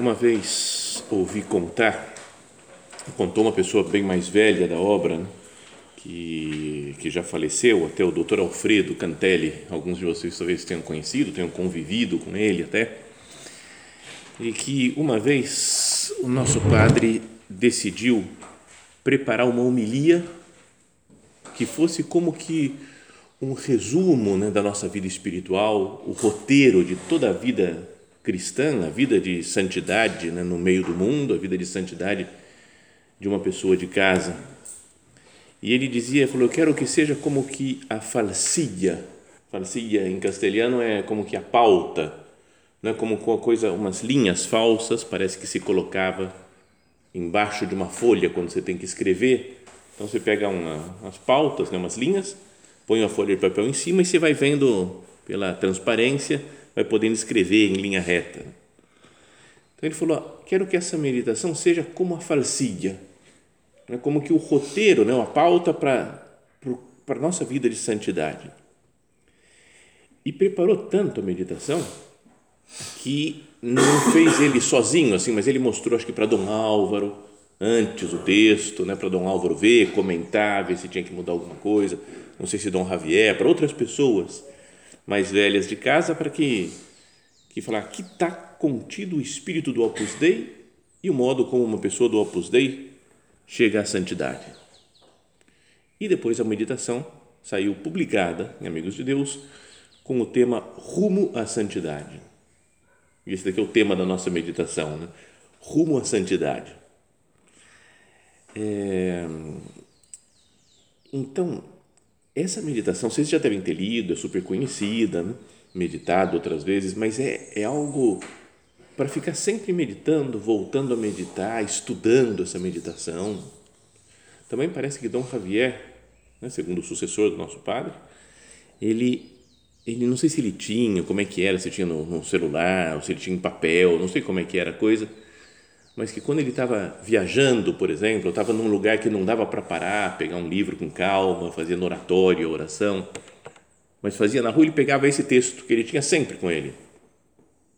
Uma vez ouvi contar, contou uma pessoa bem mais velha da obra, né, que, que já faleceu, até o doutor Alfredo Cantelli, alguns de vocês talvez tenham conhecido, tenham convivido com ele até, e que uma vez o nosso padre decidiu preparar uma homilia que fosse como que um resumo né, da nossa vida espiritual, o roteiro de toda a vida cristã, a vida de santidade né, no meio do mundo, a vida de santidade de uma pessoa de casa. E ele dizia, falou, eu quero que seja como que a falsilha, falsilha em castelhano é como que a pauta, não é como uma coisa, umas linhas falsas, parece que se colocava embaixo de uma folha quando você tem que escrever. Então você pega uma, umas pautas, né, umas linhas, põe uma folha de papel em cima e você vai vendo pela transparência vai podendo escrever em linha reta. Então ele falou: quero que essa meditação seja como a falsilha, né? como que o roteiro, né? a pauta para para nossa vida de santidade. E preparou tanto a meditação que não fez ele sozinho, assim, mas ele mostrou, acho que para Dom Álvaro, antes o texto, né, para Dom Álvaro ver, comentar, ver se tinha que mudar alguma coisa, não sei se Dom Javier, para outras pessoas mais velhas de casa para que que falar que está contido o espírito do Opus Dei e o modo como uma pessoa do Opus Dei chega à santidade. E depois a meditação saiu publicada em Amigos de Deus com o tema Rumo à Santidade. E esse daqui é o tema da nossa meditação, né? Rumo à Santidade. É... Então, essa meditação, vocês já devem ter lido, é super conhecida, né? meditado outras vezes, mas é, é algo para ficar sempre meditando, voltando a meditar, estudando essa meditação. Também parece que Dom Javier, né, segundo o sucessor do nosso padre, ele, ele não sei se ele tinha, como é que era, se tinha no, no celular, ou se ele tinha em papel, não sei como é que era a coisa, mas que quando ele estava viajando, por exemplo, estava num lugar que não dava para parar, pegar um livro com calma, no oratório, oração, mas fazia na rua, ele pegava esse texto que ele tinha sempre com ele.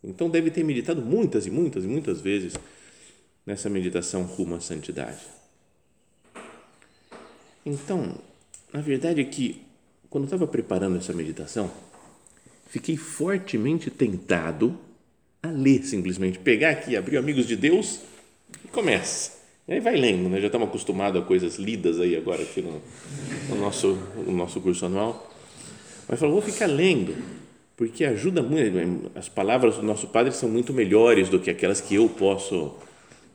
Então deve ter meditado muitas e muitas e muitas vezes nessa meditação rumo à santidade. Então, na verdade é que quando estava preparando essa meditação, fiquei fortemente tentado a ler simplesmente, pegar aqui, abrir Amigos de Deus e começa. E aí vai lendo, né? já estamos acostumados a coisas lidas aí agora aqui no, no nosso, no nosso curso anual. Mas falou, vou ficar lendo, porque ajuda muito. As palavras do nosso Padre são muito melhores do que aquelas que eu posso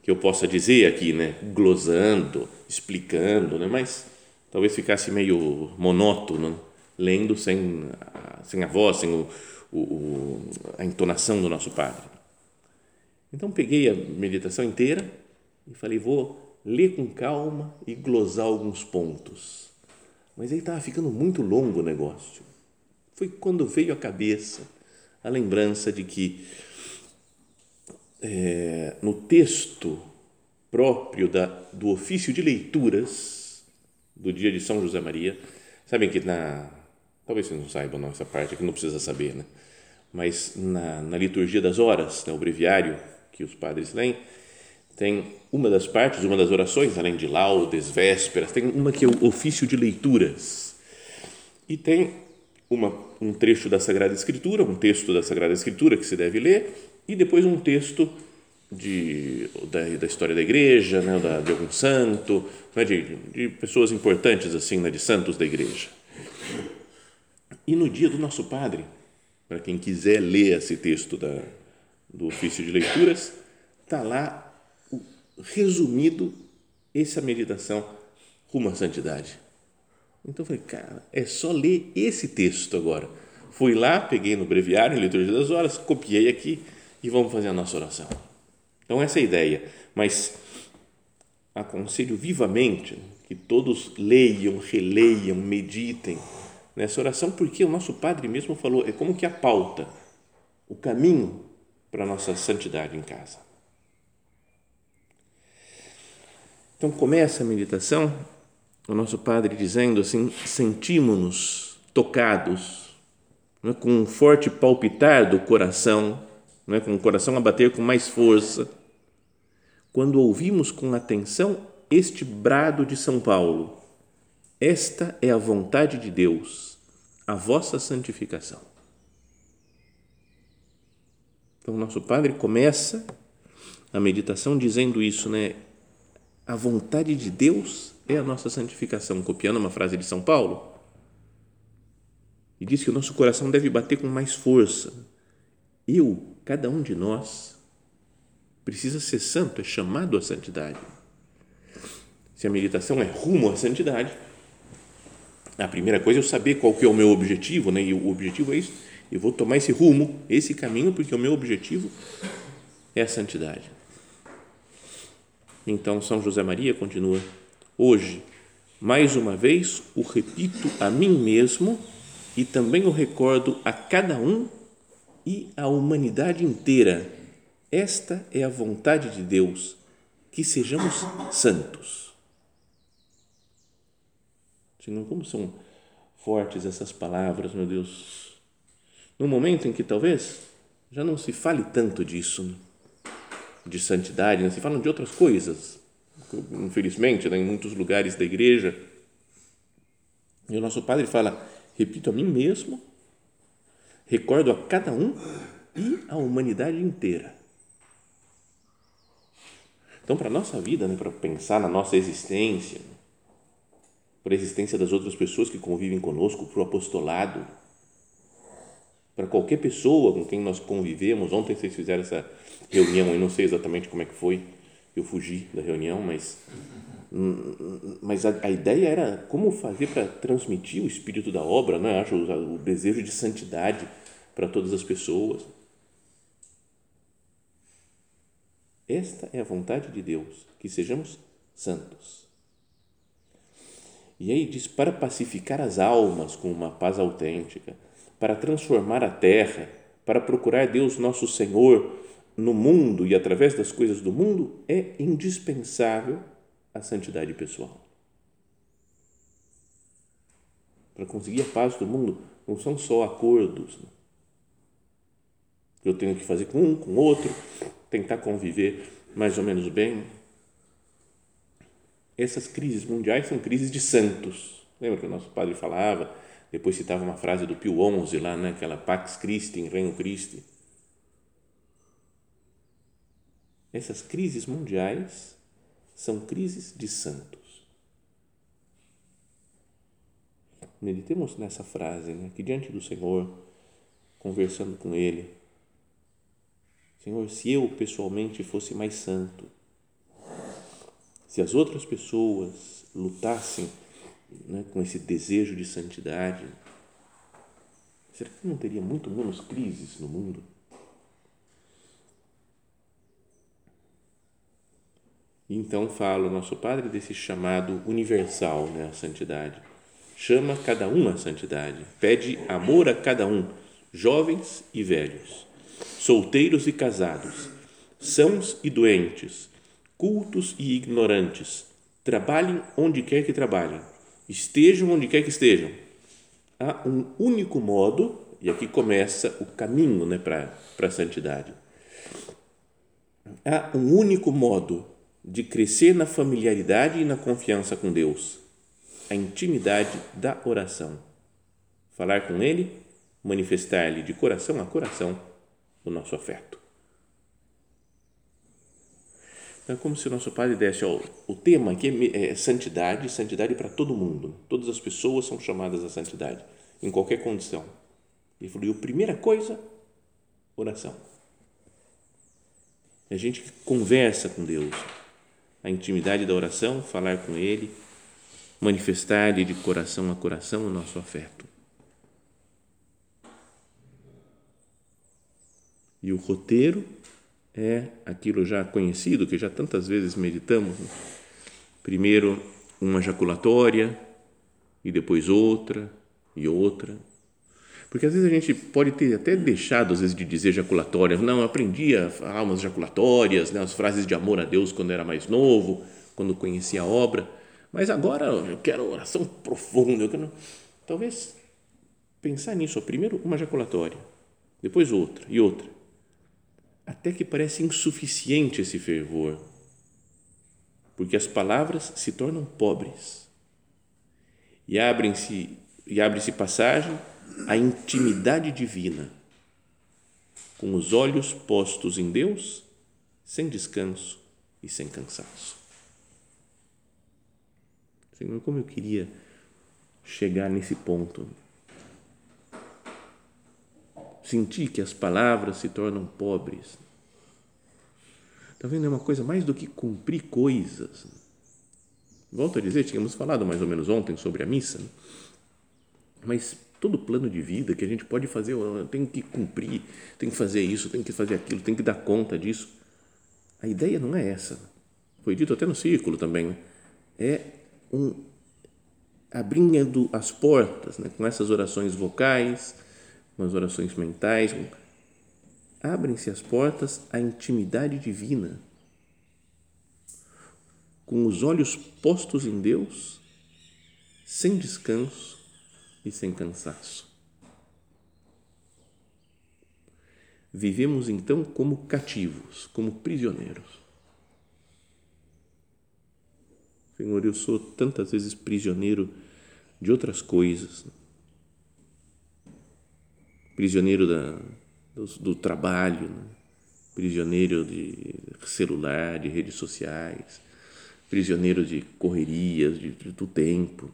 que eu possa dizer aqui, né? Glosando, explicando, né? Mas talvez ficasse meio monótono, lendo sem, sem a voz, sem o, o, a entonação do nosso Padre. Então peguei a meditação inteira e falei, vou ler com calma e glosar alguns pontos. Mas aí estava ficando muito longo o negócio. Foi quando veio à cabeça a lembrança de que é, no texto próprio da, do ofício de leituras do dia de São José Maria, sabem que na. Talvez vocês não saibam essa parte que não precisa saber, né? Mas na, na liturgia das horas, né, o breviário que os padres leem, tem uma das partes, uma das orações, além de laudes, vésperas, tem uma que é o ofício de leituras. E tem uma, um trecho da Sagrada Escritura, um texto da Sagrada Escritura que se deve ler, e depois um texto de, da, da história da igreja, né, da, de algum santo, né, de, de pessoas importantes assim, né, de santos da igreja. E no dia do nosso Padre, para quem quiser ler esse texto da, do ofício de leituras, está lá resumido essa meditação rumo à santidade. Então eu falei, cara, é só ler esse texto agora. Fui lá, peguei no breviário, em Liturgia das Horas, copiei aqui e vamos fazer a nossa oração. Então essa é a ideia. Mas aconselho vivamente que todos leiam, releiam, meditem nessa oração, porque o nosso Padre mesmo falou, é como que a pauta, o caminho para a nossa santidade em casa. Então começa a meditação, o nosso Padre dizendo assim: sentimos-nos tocados, é? com um forte palpitar do coração, é? com o coração a bater com mais força, quando ouvimos com atenção este brado de São Paulo: Esta é a vontade de Deus, a vossa santificação. Então, o nosso Padre começa a meditação dizendo isso, né? a vontade de Deus é a nossa santificação, copiando uma frase de São Paulo. E diz que o nosso coração deve bater com mais força. Eu, cada um de nós, precisa ser santo, é chamado à santidade. Se a meditação é rumo à santidade, a primeira coisa é eu saber qual que é o meu objetivo, né? E o objetivo é isso. Eu vou tomar esse rumo, esse caminho, porque o meu objetivo é a santidade. Então, São José Maria continua: Hoje, mais uma vez, o repito a mim mesmo e também o recordo a cada um e à humanidade inteira. Esta é a vontade de Deus, que sejamos santos. Como são fortes essas palavras, meu Deus. No momento em que talvez já não se fale tanto disso, né? de santidade, né? se falam de outras coisas, infelizmente, né? em muitos lugares da igreja. E o nosso padre fala: repito a mim mesmo, recordo a cada um e a humanidade inteira. Então, para a nossa vida, né? para pensar na nossa existência, para a existência das outras pessoas que convivem conosco, para o apostolado, para qualquer pessoa com quem nós convivemos. Ontem vocês fizeram essa reunião, eu não sei exatamente como é que foi, eu fugi da reunião, mas mas a, a ideia era como fazer para transmitir o espírito da obra, né? Acho o desejo de santidade para todas as pessoas. Esta é a vontade de Deus, que sejamos santos. E aí diz: para pacificar as almas com uma paz autêntica, para transformar a terra, para procurar Deus nosso Senhor no mundo e através das coisas do mundo, é indispensável a santidade pessoal. Para conseguir a paz do mundo, não são só acordos né? eu tenho que fazer com um, com outro, tentar conviver mais ou menos bem. Essas crises mundiais são crises de santos. Lembra que o nosso padre falava? Depois citava uma frase do Pio XI lá, né? aquela Pax Christi, Reino Christi Essas crises mundiais são crises de santos. Meditemos nessa frase, né? que diante do Senhor, conversando com Ele, Senhor, se eu pessoalmente fosse mais santo, se as outras pessoas lutassem né, com esse desejo de santidade, será que não teria muito menos crises no mundo? Então fala o nosso Padre desse chamado universal, né, a santidade. Chama cada um à santidade, pede amor a cada um, jovens e velhos, solteiros e casados, sãos e doentes, cultos e ignorantes. Trabalhem onde quer que trabalhem, estejam onde quer que estejam. Há um único modo, e aqui começa o caminho né, para a santidade. Há um único modo de crescer na familiaridade e na confiança com Deus, a intimidade da oração. Falar com Ele, manifestar-lhe de coração a coração o nosso afeto. É como se o nosso Padre desse, ó, o tema aqui é santidade, santidade para todo mundo. Todas as pessoas são chamadas à santidade, em qualquer condição. Ele falou, e a primeira coisa, oração. É a gente que conversa com Deus, a intimidade da oração, falar com Ele, manifestar-lhe de coração a coração o nosso afeto. E o roteiro é aquilo já conhecido, que já tantas vezes meditamos. Né? Primeiro uma jaculatória, e depois outra, e outra. Porque às vezes a gente pode ter até deixado, às vezes, de dizer jaculatória. Não, eu aprendi a falar umas jaculatórias, né, as frases de amor a Deus quando era mais novo, quando conhecia a obra. Mas agora eu quero oração profunda. Eu quero... Talvez pensar nisso. Primeiro uma jaculatória, depois outra e outra até que parece insuficiente esse fervor, porque as palavras se tornam pobres e abrem-se e abre-se passagem à intimidade divina, com os olhos postos em Deus, sem descanso e sem cansaço. Senhor, como eu queria chegar nesse ponto sentir que as palavras se tornam pobres. Está vendo? É uma coisa mais do que cumprir coisas. Volto a dizer, tínhamos falado mais ou menos ontem sobre a missa, mas todo plano de vida que a gente pode fazer, tem que cumprir, tem que fazer isso, tem que fazer aquilo, tem que dar conta disso. A ideia não é essa. Foi dito até no círculo também. Né? É um abrindo as portas né? com essas orações vocais, com as orações mentais, abrem-se as portas à intimidade divina. Com os olhos postos em Deus, sem descanso e sem cansaço. Vivemos então como cativos, como prisioneiros. Senhor, eu sou tantas vezes prisioneiro de outras coisas prisioneiro da, do, do trabalho, né? prisioneiro de celular, de redes sociais, prisioneiro de correrias, de, de, do tempo.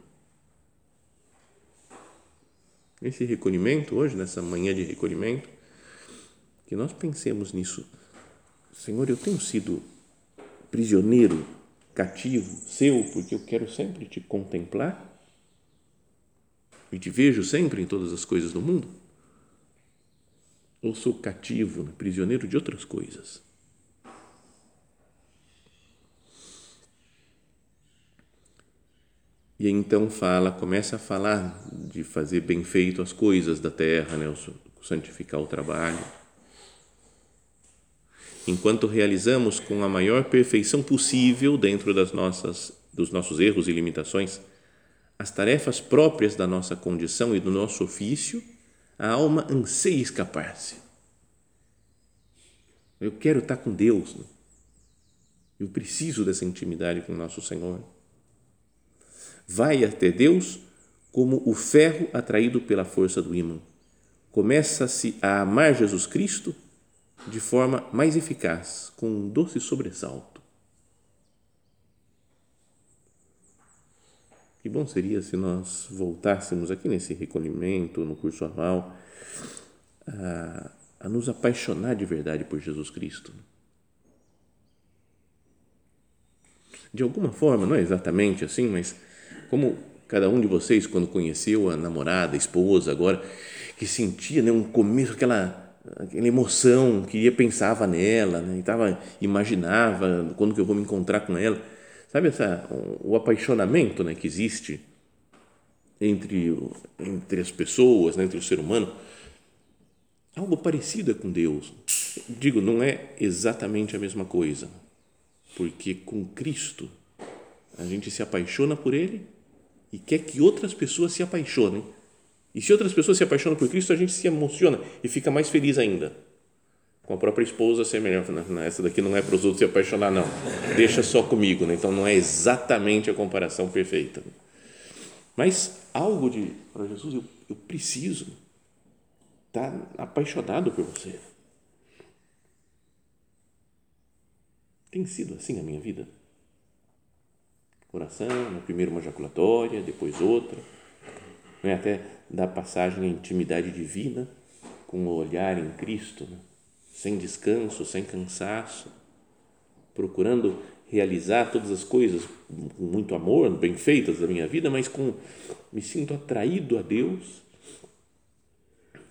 Esse recolhimento hoje, nessa manhã de recolhimento, que nós pensemos nisso. Senhor, eu tenho sido prisioneiro, cativo, seu, porque eu quero sempre te contemplar e te vejo sempre em todas as coisas do mundo ou sou cativo, né, prisioneiro de outras coisas? E então fala, começa a falar de fazer bem feito as coisas da terra, né, santificar o trabalho. Enquanto realizamos com a maior perfeição possível dentro das nossas dos nossos erros e limitações as tarefas próprias da nossa condição e do nosso ofício, a alma anseia escapar-se. Eu quero estar com Deus. Né? Eu preciso dessa intimidade com nosso Senhor. Vai até Deus como o ferro atraído pela força do ímã. Começa-se a amar Jesus Cristo de forma mais eficaz, com um doce sobressalto. Que bom seria se nós voltássemos aqui nesse recolhimento, no curso anual, a, a nos apaixonar de verdade por Jesus Cristo. De alguma forma, não é exatamente assim, mas como cada um de vocês, quando conheceu a namorada, a esposa, agora, que sentia né, um começo, aquela, aquela emoção, que ia, pensava nela, né, e tava, imaginava quando que eu vou me encontrar com ela. Sabe essa, o apaixonamento né, que existe entre, entre as pessoas, né, entre o ser humano? Algo parecido é com Deus. Digo, não é exatamente a mesma coisa, porque com Cristo a gente se apaixona por Ele e quer que outras pessoas se apaixonem. E se outras pessoas se apaixonam por Cristo, a gente se emociona e fica mais feliz ainda. Com a própria esposa ser melhor. Essa daqui não é para os outros se apaixonar, não. Deixa só comigo. Né? Então não é exatamente a comparação perfeita. Mas algo de, para Jesus, eu, eu preciso está apaixonado por você. Tem sido assim a minha vida? Oração, primeiro uma jaculatória, depois outra, não é? até da passagem à intimidade divina com o olhar em Cristo, né? Sem descanso, sem cansaço, procurando realizar todas as coisas com muito amor, bem feitas da minha vida, mas com me sinto atraído a Deus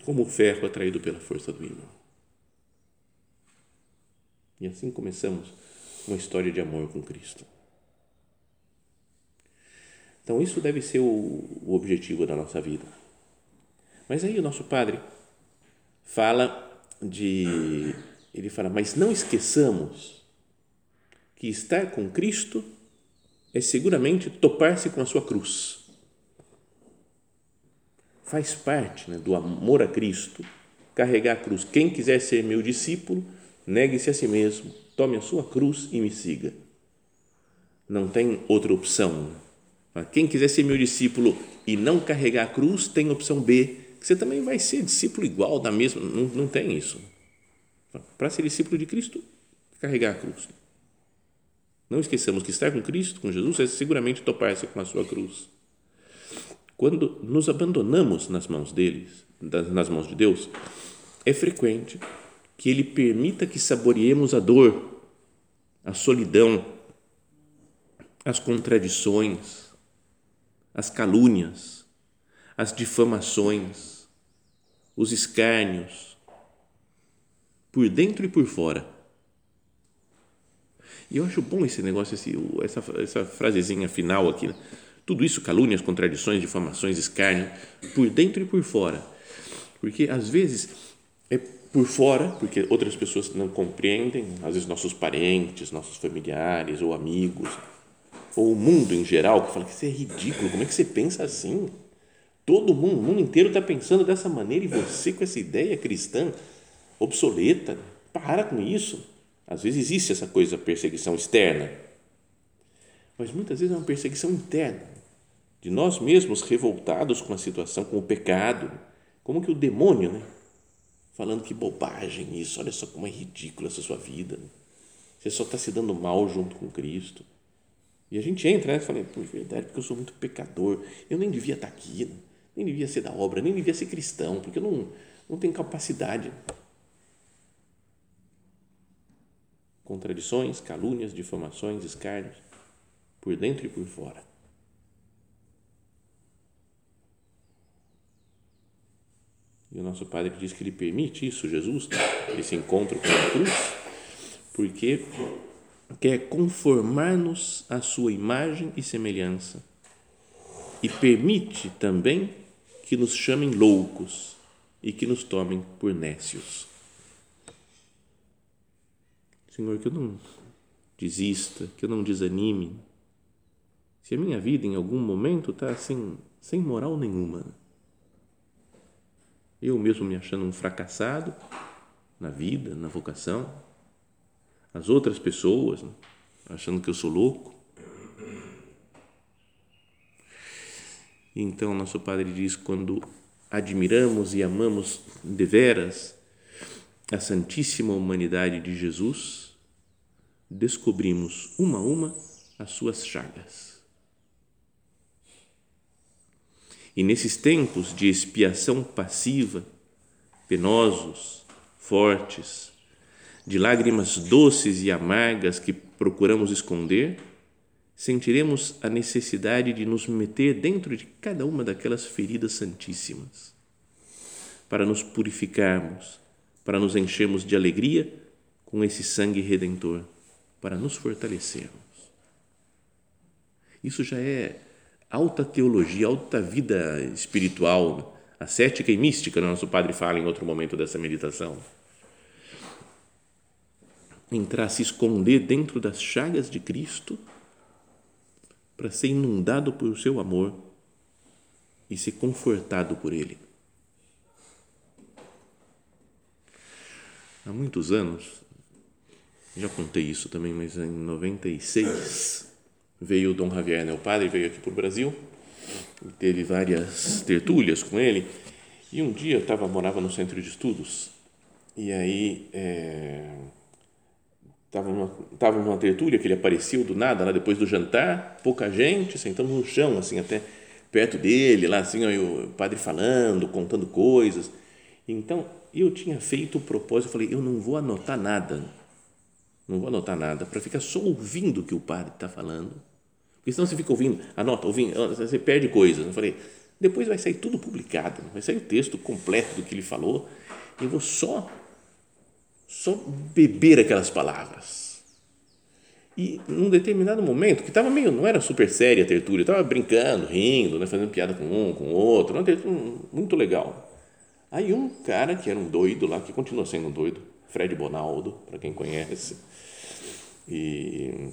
como o ferro atraído pela força do imã. E assim começamos uma história de amor com Cristo. Então, isso deve ser o, objetivo da nossa vida. Mas aí o nosso padre fala de. Ele fala, mas não esqueçamos que estar com Cristo é seguramente topar-se com a sua cruz. Faz parte né, do amor a Cristo carregar a cruz. Quem quiser ser meu discípulo, negue-se a si mesmo, tome a sua cruz e me siga. Não tem outra opção. Quem quiser ser meu discípulo e não carregar a cruz, tem opção B, você também vai ser discípulo igual da mesma. Não, não tem isso. Para ser discípulo de Cristo, carregar a cruz. Não esqueçamos que estar com Cristo, com Jesus, é seguramente topar-se com a sua cruz. Quando nos abandonamos nas mãos deles, nas mãos de Deus, é frequente que Ele permita que saboreemos a dor, a solidão, as contradições, as calúnias, as difamações, os escárnios, por dentro e por fora. E eu acho bom esse negócio, esse, essa, essa frasezinha final aqui. Né? Tudo isso, calúnias, contradições, difamações, escárnio, por dentro e por fora. Porque às vezes é por fora, porque outras pessoas não compreendem, às vezes nossos parentes, nossos familiares ou amigos, ou o mundo em geral, que fala que isso é ridículo, como é que você pensa assim? Todo mundo, o mundo inteiro está pensando dessa maneira e você com essa ideia cristã obsoleta, para com isso. Às vezes existe essa coisa, perseguição externa, mas muitas vezes é uma perseguição interna, de nós mesmos revoltados com a situação, com o pecado, como que o demônio, né? Falando que bobagem isso, olha só como é ridícula essa sua vida. Você só está se dando mal junto com Cristo. E a gente entra, né? Falei, por verdade, porque eu sou muito pecador. Eu nem devia estar aqui, né? Nem devia ser da obra, nem devia ser cristão, porque não, não tenho capacidade. Contradições, calúnias, difamações, escárnios, por dentro e por fora. E o nosso Padre diz que ele permite isso, Jesus, esse encontro com a cruz, porque quer conformar-nos à sua imagem e semelhança e permite também que nos chamem loucos e que nos tomem por nécios. Senhor, que eu não desista, que eu não desanime. Se a minha vida em algum momento está assim, sem moral nenhuma, eu mesmo me achando um fracassado na vida, na vocação, as outras pessoas né, achando que eu sou louco. Então, nosso Padre diz: quando admiramos e amamos deveras a Santíssima Humanidade de Jesus, descobrimos uma a uma as suas chagas. E nesses tempos de expiação passiva, penosos, fortes, de lágrimas doces e amargas que procuramos esconder, sentiremos a necessidade de nos meter dentro de cada uma daquelas feridas santíssimas, para nos purificarmos, para nos enchermos de alegria com esse sangue redentor, para nos fortalecermos. Isso já é alta teologia, alta vida espiritual, ascética e mística, né? nosso padre fala em outro momento dessa meditação. Entrar, se esconder dentro das chagas de Cristo para ser inundado por seu amor e ser confortado por Ele. Há muitos anos, já contei isso também, mas em 96, veio o Dom Javier, o padre, veio aqui para o Brasil, teve várias tertúlias com ele, e um dia eu tava, morava no centro de estudos, e aí é, Estava numa, tava numa tertúlia que ele apareceu do nada, lá depois do jantar, pouca gente, sentamos no chão, assim, até perto dele, lá assim, aí o padre falando, contando coisas. Então, eu tinha feito o propósito, eu falei, eu não vou anotar nada, não vou anotar nada, para ficar só ouvindo o que o padre está falando, porque senão você fica ouvindo, anota, ouvindo, você perde coisas. Eu falei, depois vai sair tudo publicado, vai sair o texto completo do que ele falou, eu vou só, só beber aquelas palavras. E num determinado momento, que estava meio, não era super séria a tertúlia, estava brincando, rindo, né, fazendo piada com um, com outro, uma tertúlia muito legal. Aí um cara que era um doido lá, que continua sendo um doido, Fred Bonaldo, para quem conhece, e,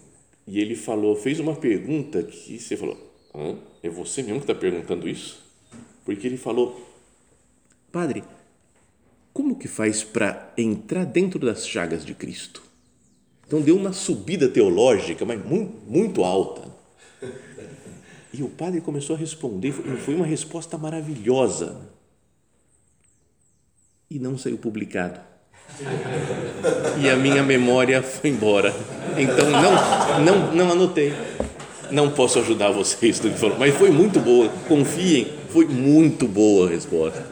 e ele falou, fez uma pergunta que você falou, Hã? é você mesmo que está perguntando isso? Porque ele falou, padre, como que faz para entrar dentro das chagas de Cristo? Então deu uma subida teológica, mas muito, muito alta. E o padre começou a responder, foi uma resposta maravilhosa. E não saiu publicado. E a minha memória foi embora. Então não, não, não anotei. Não posso ajudar vocês mas foi muito boa. Confiem, foi muito boa a resposta.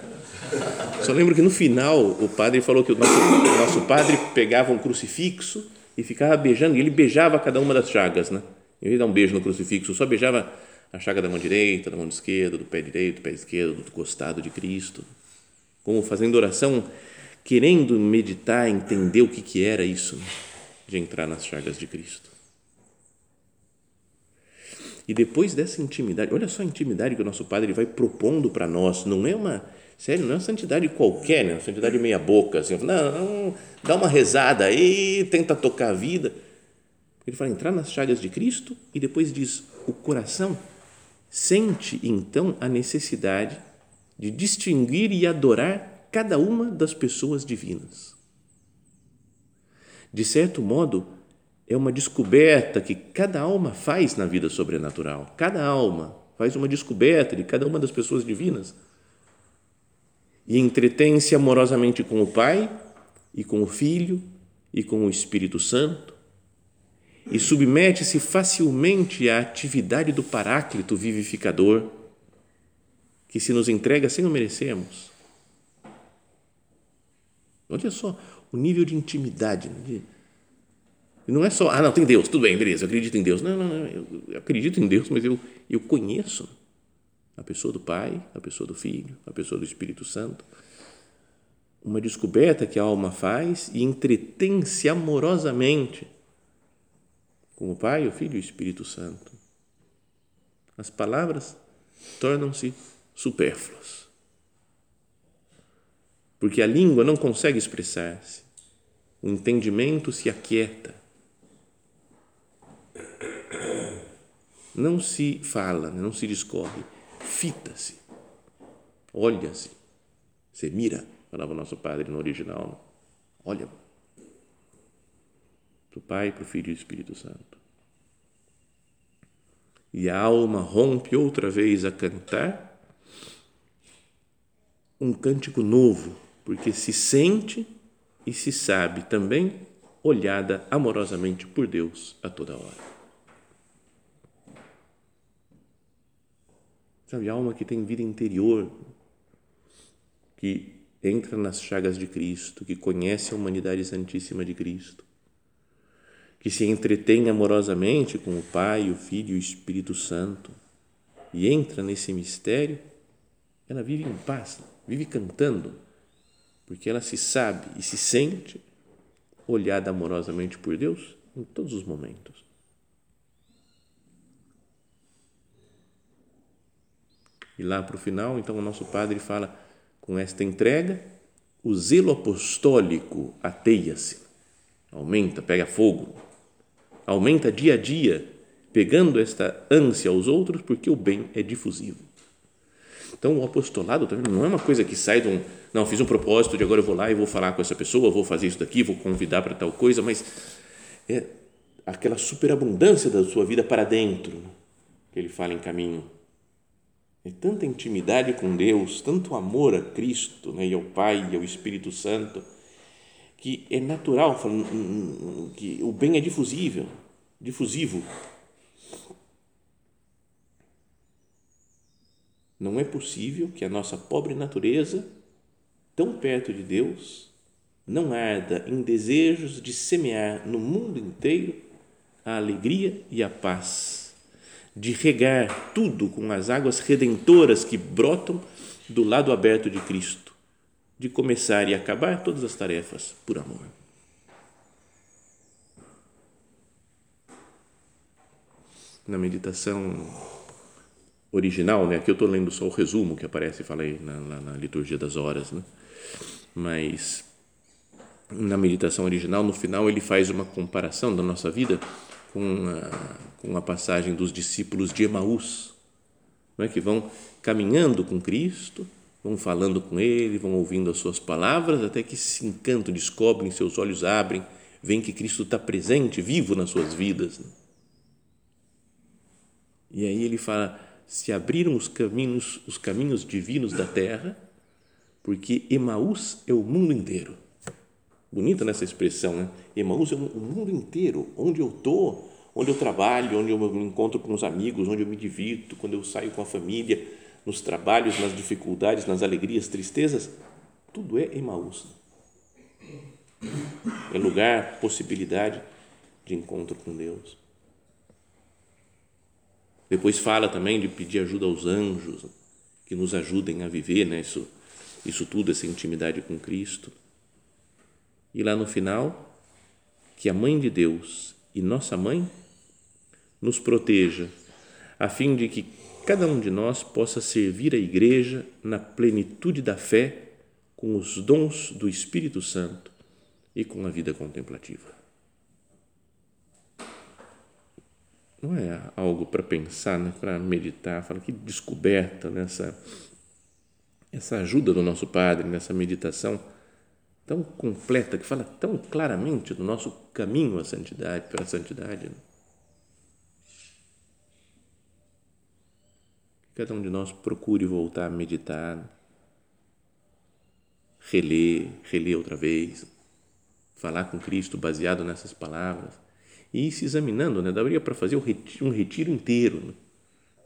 Só lembro que no final o padre falou que o nosso, o nosso padre pegava um crucifixo e ficava beijando, e ele beijava cada uma das chagas, né? Em vez de dar um beijo no crucifixo, só beijava a chaga da mão direita, da mão esquerda, do pé direito, do pé esquerdo, do costado de Cristo, como fazendo oração, querendo meditar, entender o que, que era isso, né? de entrar nas chagas de Cristo. E depois dessa intimidade, olha só a intimidade que o nosso Padre vai propondo para nós, não é uma Sério, não é uma santidade qualquer, né? uma santidade meia boca, assim, não, não, dá uma rezada aí, tenta tocar a vida. Ele fala entrar nas chagas de Cristo e depois diz o coração sente então a necessidade de distinguir e adorar cada uma das pessoas divinas. De certo modo, é uma descoberta que cada alma faz na vida sobrenatural. Cada alma faz uma descoberta de cada uma das pessoas divinas e entretém-se amorosamente com o Pai e com o Filho e com o Espírito Santo e submete-se facilmente à atividade do Paráclito vivificador que se nos entrega sem o merecermos. Olha só o nível de intimidade. Né? Não é só, ah, não, tem Deus, tudo bem, beleza, eu acredito em Deus. Não, não, não, eu acredito em Deus, mas eu, eu conheço a pessoa do Pai, a pessoa do Filho, a pessoa do Espírito Santo. Uma descoberta que a alma faz e entretém-se amorosamente com o Pai, o Filho e o Espírito Santo. As palavras tornam-se supérfluas. Porque a língua não consegue expressar-se, o entendimento se aquieta. Não se fala, não se discorre fita-se, olha-se, se mira, falava o nosso padre no original. Olha, para o Pai, para o Filho e o Espírito Santo. E a alma rompe outra vez a cantar um cântico novo, porque se sente e se sabe também olhada amorosamente por Deus a toda hora. Sabe, alma que tem vida interior, que entra nas chagas de Cristo, que conhece a humanidade santíssima de Cristo, que se entretém amorosamente com o Pai, o Filho e o Espírito Santo e entra nesse mistério, ela vive em paz, vive cantando, porque ela se sabe e se sente olhada amorosamente por Deus em todos os momentos. E lá para o final, então, o nosso padre fala: com esta entrega, o zelo apostólico ateia-se, aumenta, pega fogo, aumenta dia a dia, pegando esta ânsia aos outros, porque o bem é difusivo. Então, o apostolado não é uma coisa que sai de um. Não, fiz um propósito de agora eu vou lá e vou falar com essa pessoa, vou fazer isso daqui, vou convidar para tal coisa, mas é aquela superabundância da sua vida para dentro que ele fala em caminho é tanta intimidade com Deus, tanto amor a Cristo né, e ao Pai e ao Espírito Santo, que é natural, que o bem é difusível, difusivo. Não é possível que a nossa pobre natureza, tão perto de Deus, não arda em desejos de semear no mundo inteiro a alegria e a paz, de regar tudo com as águas redentoras que brotam do lado aberto de Cristo, de começar e acabar todas as tarefas por amor. Na meditação original, né? Aqui eu estou lendo só o resumo que aparece, falei na, na, na liturgia das horas, né? Mas na meditação original, no final ele faz uma comparação da nossa vida com a, com a passagem dos discípulos de Emaús, não é que vão caminhando com Cristo, vão falando com Ele, vão ouvindo as suas palavras, até que se encantam, descobrem, seus olhos abrem, veem que Cristo está presente, vivo nas suas vidas. Né? E aí ele fala: se abriram os caminhos, os caminhos divinos da terra, porque Emaús é o mundo inteiro. Bonita nessa expressão, né? Emaús é o mundo inteiro, onde eu estou, onde eu trabalho, onde eu me encontro com os amigos, onde eu me divirto, quando eu saio com a família, nos trabalhos, nas dificuldades, nas alegrias, tristezas, tudo é Emaús. É lugar, possibilidade de encontro com Deus. Depois fala também de pedir ajuda aos anjos, que nos ajudem a viver né, isso, isso tudo, essa intimidade com Cristo. E lá no final, que a Mãe de Deus e nossa Mãe nos proteja, a fim de que cada um de nós possa servir a Igreja na plenitude da fé, com os dons do Espírito Santo e com a vida contemplativa. Não é algo para pensar, né? para meditar, fala que descoberta nessa essa ajuda do nosso Padre nessa meditação tão completa, que fala tão claramente do nosso caminho à santidade, para a santidade. Né? Cada um de nós procure voltar a meditar, reler, reler outra vez, falar com Cristo baseado nessas palavras e ir se examinando, né? Daria para fazer um retiro inteiro, né?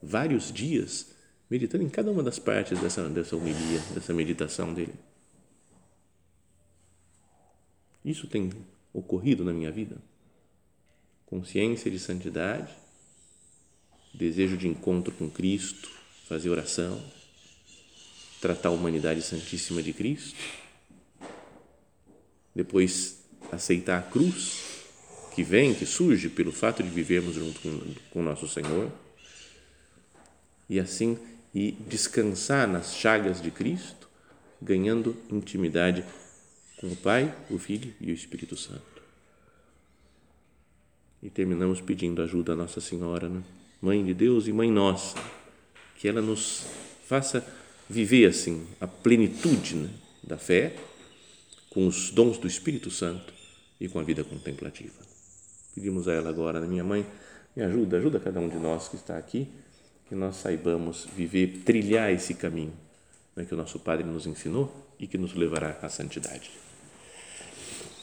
vários dias, meditando em cada uma das partes dessa, dessa homilia, dessa meditação dele. Isso tem ocorrido na minha vida? Consciência de santidade, desejo de encontro com Cristo, fazer oração, tratar a humanidade santíssima de Cristo, depois aceitar a cruz que vem, que surge pelo fato de vivermos junto com, com nosso Senhor, e assim e descansar nas chagas de Cristo, ganhando intimidade com o Pai, o Filho e o Espírito Santo. E terminamos pedindo ajuda a Nossa Senhora, né? Mãe de Deus e Mãe Nossa, que ela nos faça viver assim a plenitude né, da fé, com os dons do Espírito Santo e com a vida contemplativa. Pedimos a ela agora, né? minha mãe, me ajuda, ajuda cada um de nós que está aqui, que nós saibamos viver, trilhar esse caminho né, que o nosso Padre nos ensinou e que nos levará à santidade.